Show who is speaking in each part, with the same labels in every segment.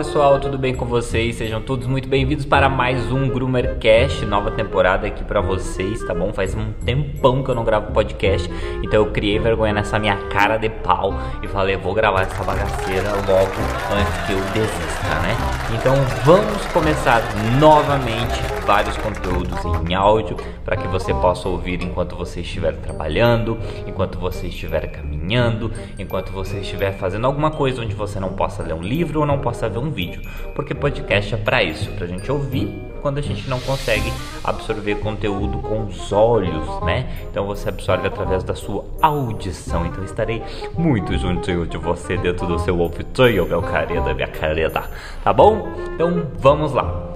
Speaker 1: Pessoal, tudo bem com vocês? Sejam todos muito bem-vindos para mais um Groomercast, nova temporada aqui para vocês, tá bom? Faz um tempão que eu não gravo podcast, então eu criei vergonha nessa minha cara de pau e falei, vou gravar essa bagaceira logo antes que eu desista, né? Então vamos começar novamente vários conteúdos em áudio para que você possa ouvir enquanto você estiver trabalhando, enquanto você estiver caminhando, enquanto você estiver fazendo alguma coisa onde você não possa ler um livro ou não possa ver um vídeo, porque podcast é para isso, para a gente ouvir quando a gente não consegue absorver conteúdo com os olhos, né? Então você absorve através da sua audição. Então estarei muito juntinho de você dentro do seu ouvido, meu careta, minha careta, tá bom? Então vamos lá.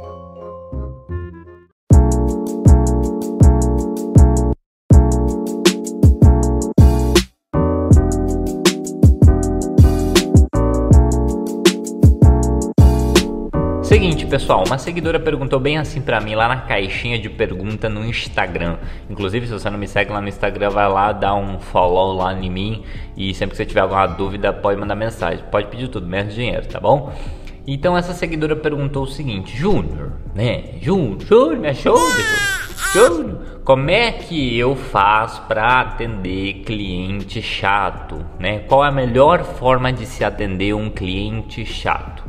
Speaker 1: Pessoal, uma seguidora perguntou bem assim pra mim lá na caixinha de pergunta no Instagram. Inclusive, se você não me segue lá no Instagram, vai lá, dá um follow lá em mim e sempre que você tiver alguma dúvida, pode mandar mensagem. Pode pedir tudo, menos dinheiro, tá bom? Então essa seguidora perguntou o seguinte, Júnior, né? Júnior, Júnior, é show, Júnior, como é que eu faço para atender cliente chato, né? Qual é a melhor forma de se atender um cliente chato?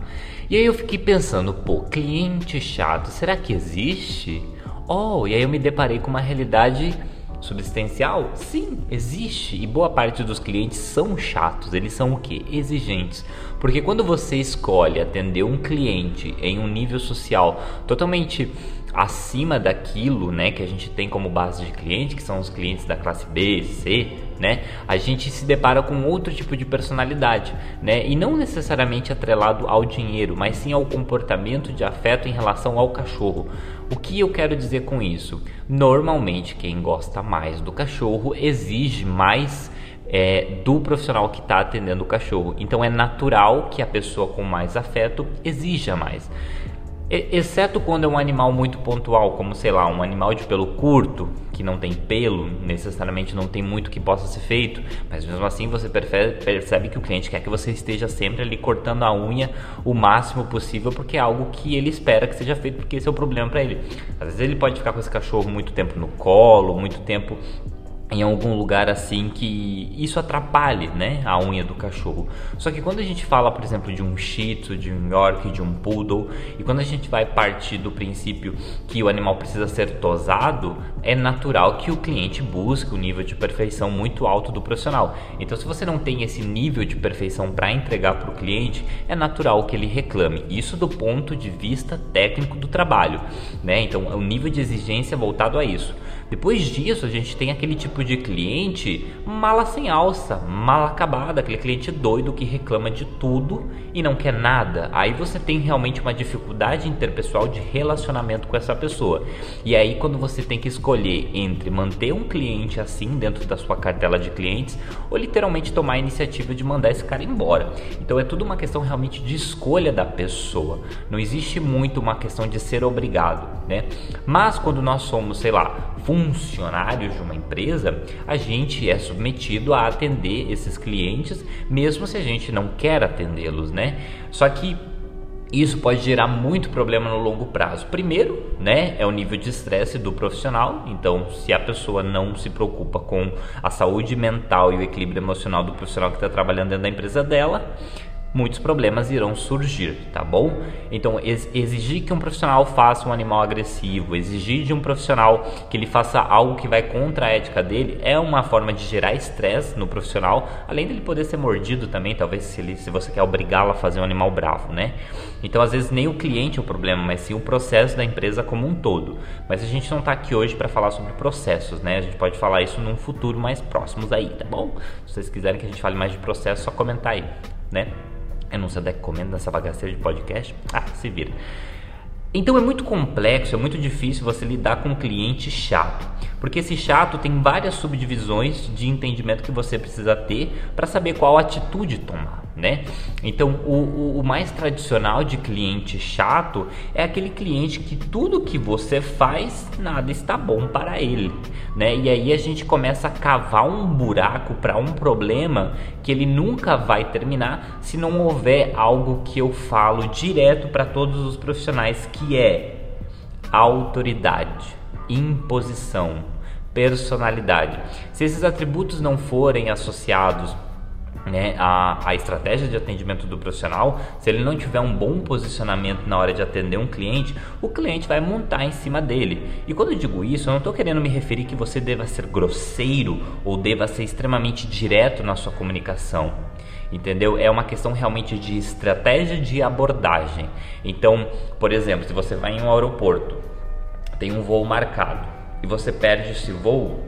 Speaker 1: E aí eu fiquei pensando, pô, cliente chato, será que existe? Oh, e aí eu me deparei com uma realidade subsistencial? Sim, existe. E boa parte dos clientes são chatos. Eles são o que? Exigentes. Porque quando você escolhe atender um cliente em um nível social totalmente acima daquilo, né, que a gente tem como base de cliente, que são os clientes da classe B, C, né, a gente se depara com outro tipo de personalidade, né, e não necessariamente atrelado ao dinheiro, mas sim ao comportamento de afeto em relação ao cachorro. O que eu quero dizer com isso? Normalmente, quem gosta mais do cachorro exige mais é, do profissional que está atendendo o cachorro. Então é natural que a pessoa com mais afeto exija mais. Exceto quando é um animal muito pontual, como sei lá, um animal de pelo curto, que não tem pelo, necessariamente não tem muito que possa ser feito, mas mesmo assim você percebe que o cliente quer que você esteja sempre ali cortando a unha o máximo possível, porque é algo que ele espera que seja feito, porque esse é o problema para ele. Às vezes ele pode ficar com esse cachorro muito tempo no colo, muito tempo em algum lugar assim que isso atrapalhe né, a unha do cachorro. Só que quando a gente fala, por exemplo, de um Shih de um York, de um Poodle, e quando a gente vai partir do princípio que o animal precisa ser tosado, é natural que o cliente busque um nível de perfeição muito alto do profissional. Então, se você não tem esse nível de perfeição para entregar para o cliente, é natural que ele reclame. Isso do ponto de vista técnico do trabalho, né? Então, o nível de exigência voltado a isso. Depois disso, a gente tem aquele tipo de cliente mala sem alça, mal acabada, aquele cliente doido que reclama de tudo e não quer nada. Aí você tem realmente uma dificuldade interpessoal de relacionamento com essa pessoa. E aí, quando você tem que escolher entre manter um cliente assim dentro da sua cartela de clientes ou literalmente tomar a iniciativa de mandar esse cara embora. Então, é tudo uma questão realmente de escolha da pessoa. Não existe muito uma questão de ser obrigado, né? Mas quando nós somos, sei lá, funcionários de uma empresa, a gente é submetido a atender esses clientes, mesmo se a gente não quer atendê-los, né? Só que isso pode gerar muito problema no longo prazo. Primeiro, né, é o nível de estresse do profissional. Então, se a pessoa não se preocupa com a saúde mental e o equilíbrio emocional do profissional que está trabalhando dentro da empresa dela, muitos problemas irão surgir, tá bom? Então, exigir que um profissional faça um animal agressivo, exigir de um profissional que ele faça algo que vai contra a ética dele, é uma forma de gerar estresse no profissional, além dele poder ser mordido também, talvez se, ele, se você quer obrigá-lo a fazer um animal bravo, né? Então, às vezes, nem o cliente é o problema, mas sim o processo da empresa como um todo. Mas a gente não está aqui hoje para falar sobre processos, né? A gente pode falar isso num futuro mais próximos aí, tá bom? Se vocês quiserem que a gente fale mais de processo, só comentar aí, né? Eu não sei onde é que comendo nessa bagaceira de podcast. Ah, se vira. Então é muito complexo, é muito difícil você lidar com um cliente chato. Porque esse chato tem várias subdivisões de entendimento que você precisa ter para saber qual atitude tomar, né? Então, o, o, o, mais tradicional de cliente chato é aquele cliente que tudo que você faz, nada está bom para ele, né? E aí a gente começa a cavar um buraco para um problema que ele nunca vai terminar se não houver algo que eu falo direto para todos os profissionais, que é autoridade, imposição personalidade. Se esses atributos não forem associados né, estratégia de atendimento do profissional, se ele não tiver um bom posicionamento na hora de atender um cliente, o cliente vai montar em cima dele. E quando eu digo isso, eu não estou querendo me referir que você deva ser grosseiro ou deva ser extremamente direto na sua comunicação. Entendeu? É uma questão realmente de estratégia de abordagem. Então, por exemplo, se você vai em um aeroporto, tem um voo marcado e você perde esse voo,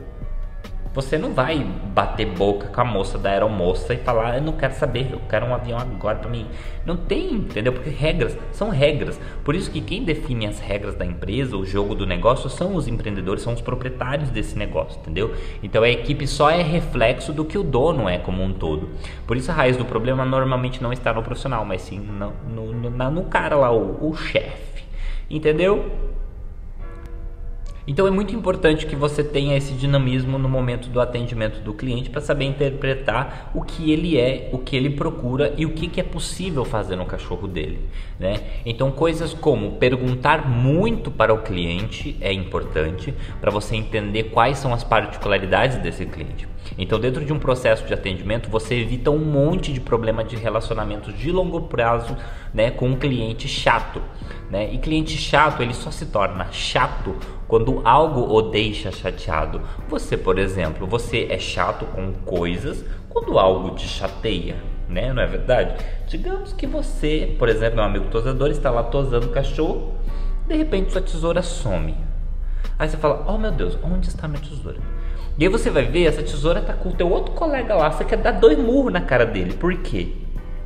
Speaker 1: você não vai bater boca com a moça da aeromoça e falar, eu não quero saber, eu quero um avião agora para mim. Não tem, entendeu? Porque regras são regras. Por isso que quem define as regras da empresa, o jogo do negócio, são os empreendedores, são os proprietários desse negócio, entendeu? Então a equipe só é reflexo do que o dono é como um todo. Por isso a raiz do problema normalmente não está no profissional, mas sim no, no, no, no cara lá, o, o chefe. Entendeu? Então é muito importante que você tenha esse dinamismo no momento do atendimento do cliente para saber interpretar o que ele é, o que ele procura e o que, que é possível fazer no cachorro dele. Né? Então coisas como perguntar muito para o cliente é importante para você entender quais são as particularidades desse cliente. Então, dentro de um processo de atendimento, você evita um monte de problema de relacionamento de longo prazo né, com um cliente chato. Né? E cliente chato, ele só se torna chato quando algo o deixa chateado. Você, por exemplo, você é chato com coisas quando algo te chateia. Né? Não é verdade? Digamos que você, por exemplo, meu amigo tosador, está lá tosando cachorro, de repente sua tesoura some. Aí você fala: Oh meu Deus, onde está minha tesoura? E aí você vai ver, essa tesoura tá com o teu outro colega lá, você quer dar dois murros na cara dele. Por quê?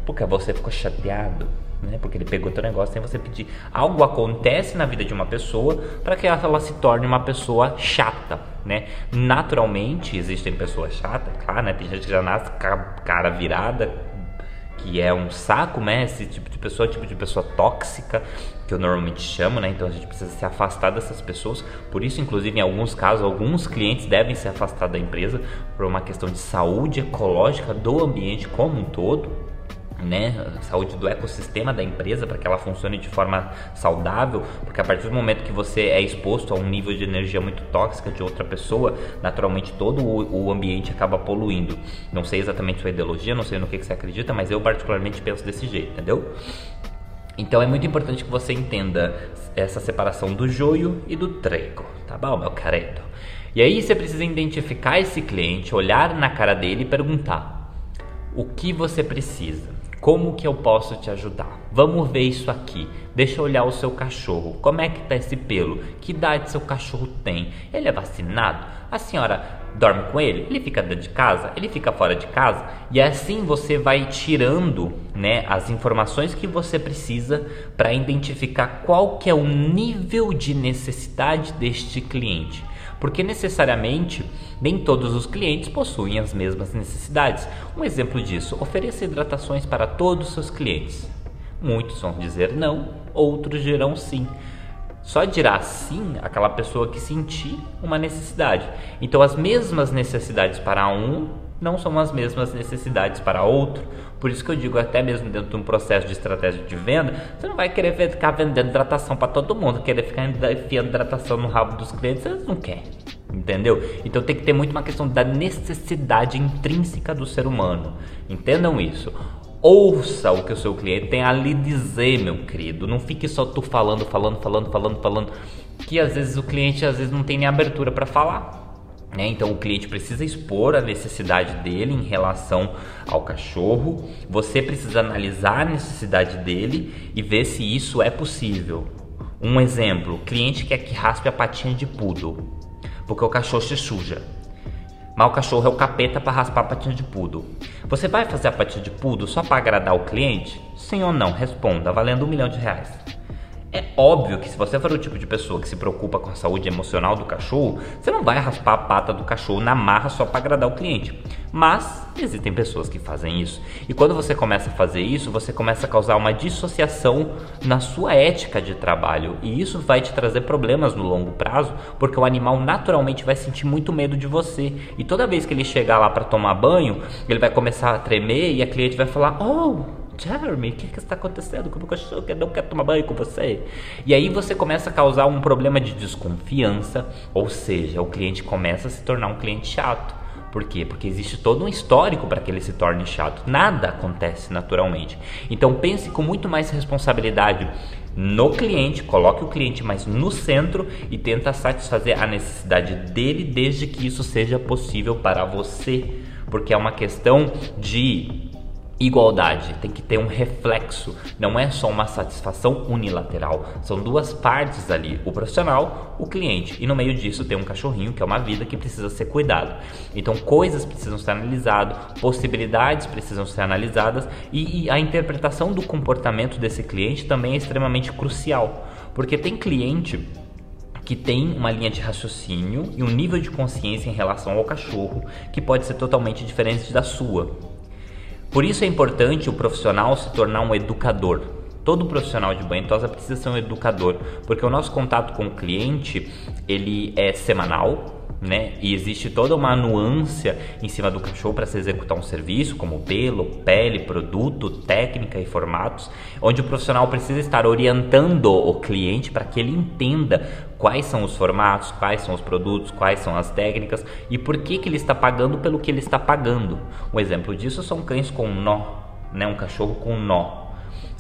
Speaker 1: Porque você ficou chateado, né? Porque ele pegou teu negócio sem você pedir. Algo acontece na vida de uma pessoa para que ela se torne uma pessoa chata, né? Naturalmente existem pessoas chatas, claro, né? Tem gente que já nasce cara virada, que é um saco, né? Esse tipo de pessoa, tipo de pessoa tóxica, que eu normalmente chamo, né? Então a gente precisa se afastar dessas pessoas. Por isso, inclusive, em alguns casos, alguns clientes devem se afastar da empresa por uma questão de saúde ecológica do ambiente como um todo né, saúde do ecossistema da empresa para que ela funcione de forma saudável, porque a partir do momento que você é exposto a um nível de energia muito tóxica de outra pessoa, naturalmente todo o, o ambiente acaba poluindo. Não sei exatamente sua ideologia, não sei no que, que você acredita, mas eu particularmente penso desse jeito, entendeu? Então é muito importante que você entenda essa separação do joio e do trigo, tá bom, meu querido? E aí você precisa identificar esse cliente, olhar na cara dele e perguntar: o que você precisa? Como que eu posso te ajudar? Vamos ver isso aqui. Deixa eu olhar o seu cachorro. Como é que tá esse pelo? Que idade seu cachorro tem? Ele é vacinado? A senhora dorme com ele? Ele fica dentro de casa? Ele fica fora de casa? E assim você vai tirando, né, as informações que você precisa para identificar qual que é o nível de necessidade deste cliente porque necessariamente nem todos os clientes possuem as mesmas necessidades. Um exemplo disso, ofereça hidratações para todos os seus clientes. Muitos vão dizer não, outros dirão sim. Só dirá sim aquela pessoa que sentir uma necessidade. Então, as mesmas necessidades para um não são as mesmas necessidades para outro. Por isso que eu digo, até mesmo dentro de um processo de estratégia de venda, você não vai querer ficar vendendo hidratação para todo mundo, querer ficar enfiando hidratação no rabo dos clientes, você não quer. Entendeu? Então tem que ter muito uma questão da necessidade intrínseca do ser humano. Entendam isso. Ouça o que o seu cliente tem a lhe dizer, meu querido. Não fique só tu falando, falando, falando, falando, falando, que às vezes o cliente às vezes não tem nem abertura para falar. Né? Então o cliente precisa expor a necessidade dele em relação ao cachorro. Você precisa analisar a necessidade dele e ver se isso é possível. Um exemplo: o cliente quer que raspe a patinha de poodle, porque o cachorro se suja. Mas o cachorro é o capeta para raspar a patinha de poodle. Você vai fazer a patinha de poodle só para agradar o cliente? Sim ou não? Responda, valendo um milhão de reais. É óbvio que se você for o tipo de pessoa que se preocupa com a saúde emocional do cachorro, você não vai raspar a pata do cachorro na marra só para agradar o cliente. Mas existem pessoas que fazem isso. E quando você começa a fazer isso, você começa a causar uma dissociação na sua ética de trabalho. E isso vai te trazer problemas no longo prazo, porque o animal naturalmente vai sentir muito medo de você. E toda vez que ele chegar lá para tomar banho, ele vai começar a tremer e a cliente vai falar: "Oh, Jeremy, o que, que está acontecendo com o meu cachorro que não quer tomar banho com você? E aí você começa a causar um problema de desconfiança, ou seja, o cliente começa a se tornar um cliente chato. Por quê? Porque existe todo um histórico para que ele se torne chato. Nada acontece naturalmente. Então pense com muito mais responsabilidade no cliente, coloque o cliente mais no centro e tenta satisfazer a necessidade dele desde que isso seja possível para você, porque é uma questão de igualdade, tem que ter um reflexo, não é só uma satisfação unilateral, são duas partes ali, o profissional, o cliente, e no meio disso tem um cachorrinho que é uma vida que precisa ser cuidado. Então coisas precisam ser analisadas, possibilidades precisam ser analisadas e, e a interpretação do comportamento desse cliente também é extremamente crucial, porque tem cliente que tem uma linha de raciocínio e um nível de consciência em relação ao cachorro que pode ser totalmente diferente da sua. Por isso é importante o profissional se tornar um educador. Todo profissional de banho tosa precisa ser um educador, porque o nosso contato com o cliente ele é semanal, né? E existe toda uma nuance em cima do cachorro para se executar um serviço, como pelo, pele, produto, técnica e formatos, onde o profissional precisa estar orientando o cliente para que ele entenda quais são os formatos, quais são os produtos, quais são as técnicas e por que, que ele está pagando pelo que ele está pagando. Um exemplo disso são cães com nó, né? Um cachorro com nó.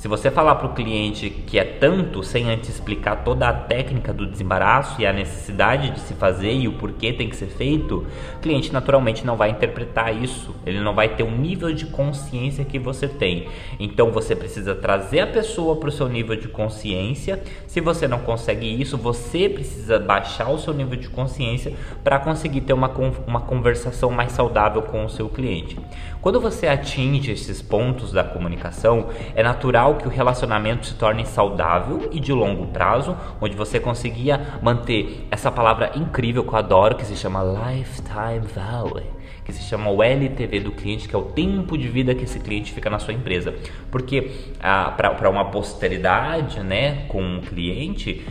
Speaker 1: Se você falar para o cliente que é tanto sem antes explicar toda a técnica do desembaraço e a necessidade de se fazer e o porquê tem que ser feito, o cliente naturalmente não vai interpretar isso. Ele não vai ter o nível de consciência que você tem. Então você precisa trazer a pessoa para o seu nível de consciência. Se você não consegue isso, você precisa baixar o seu nível de consciência para conseguir ter uma, uma conversação mais saudável com o seu cliente. Quando você atinge esses pontos da comunicação, é natural que o relacionamento se torne saudável e de longo prazo, onde você conseguia manter essa palavra incrível que eu adoro, que se chama Lifetime Value que se chama o LTV do cliente, que é o tempo de vida que esse cliente fica na sua empresa. Porque ah, para uma posteridade né, com o cliente,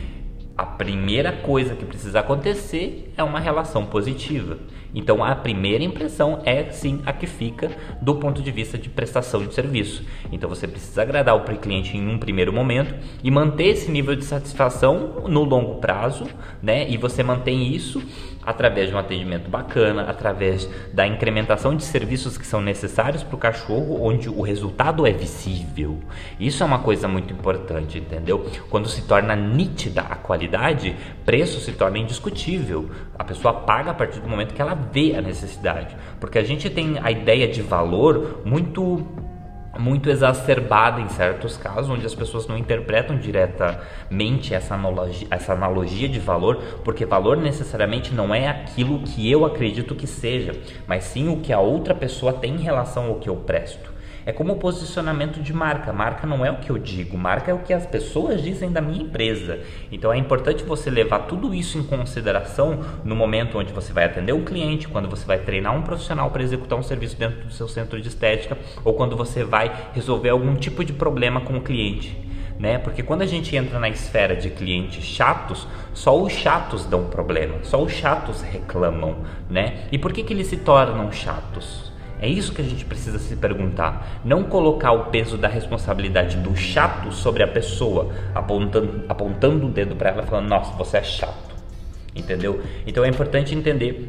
Speaker 1: a primeira coisa que precisa acontecer é uma relação positiva. Então a primeira impressão é sim a que fica do ponto de vista de prestação de serviço. Então você precisa agradar o cliente em um primeiro momento e manter esse nível de satisfação no longo prazo, né? E você mantém isso através de um atendimento bacana, através da incrementação de serviços que são necessários para o cachorro, onde o resultado é visível. Isso é uma coisa muito importante, entendeu? Quando se torna nítida a qualidade, preço se torna indiscutível. A pessoa paga a partir do momento que ela vê a necessidade, porque a gente tem a ideia de valor muito muito exacerbada em certos casos, onde as pessoas não interpretam diretamente essa analogia, essa analogia de valor, porque valor necessariamente não é aquilo que eu acredito que seja, mas sim o que a outra pessoa tem em relação ao que eu presto. É como o posicionamento de marca. Marca não é o que eu digo, marca é o que as pessoas dizem da minha empresa. Então é importante você levar tudo isso em consideração no momento onde você vai atender o cliente, quando você vai treinar um profissional para executar um serviço dentro do seu centro de estética ou quando você vai resolver algum tipo de problema com o cliente. Né? Porque quando a gente entra na esfera de clientes chatos, só os chatos dão problema, só os chatos reclamam, né? E por que, que eles se tornam chatos? É isso que a gente precisa se perguntar. Não colocar o peso da responsabilidade do chato sobre a pessoa, apontando, apontando o dedo para ela falando: Nossa, você é chato. Entendeu? Então é importante entender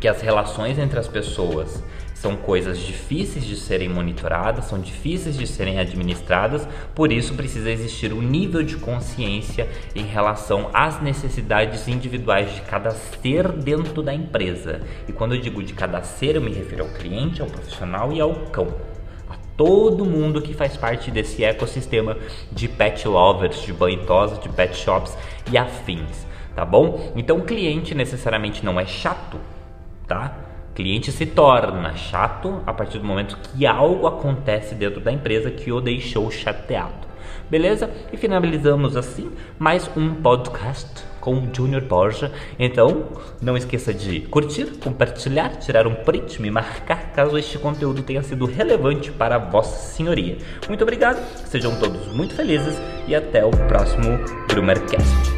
Speaker 1: que as relações entre as pessoas são coisas difíceis de serem monitoradas, são difíceis de serem administradas, por isso precisa existir um nível de consciência em relação às necessidades individuais de cada ser dentro da empresa. E quando eu digo de cada ser, eu me refiro ao cliente, ao profissional e ao cão todo mundo que faz parte desse ecossistema de pet lovers, de banho tosa, de pet shops e afins, tá bom? Então o cliente necessariamente não é chato, tá? Cliente se torna chato a partir do momento que algo acontece dentro da empresa que o deixou chateado. Beleza? E finalizamos assim mais um podcast com o Junior Borja. Então, não esqueça de curtir, compartilhar, tirar um print, me marcar caso este conteúdo tenha sido relevante para Vossa Senhoria. Muito obrigado, sejam todos muito felizes e até o próximo Brumercast.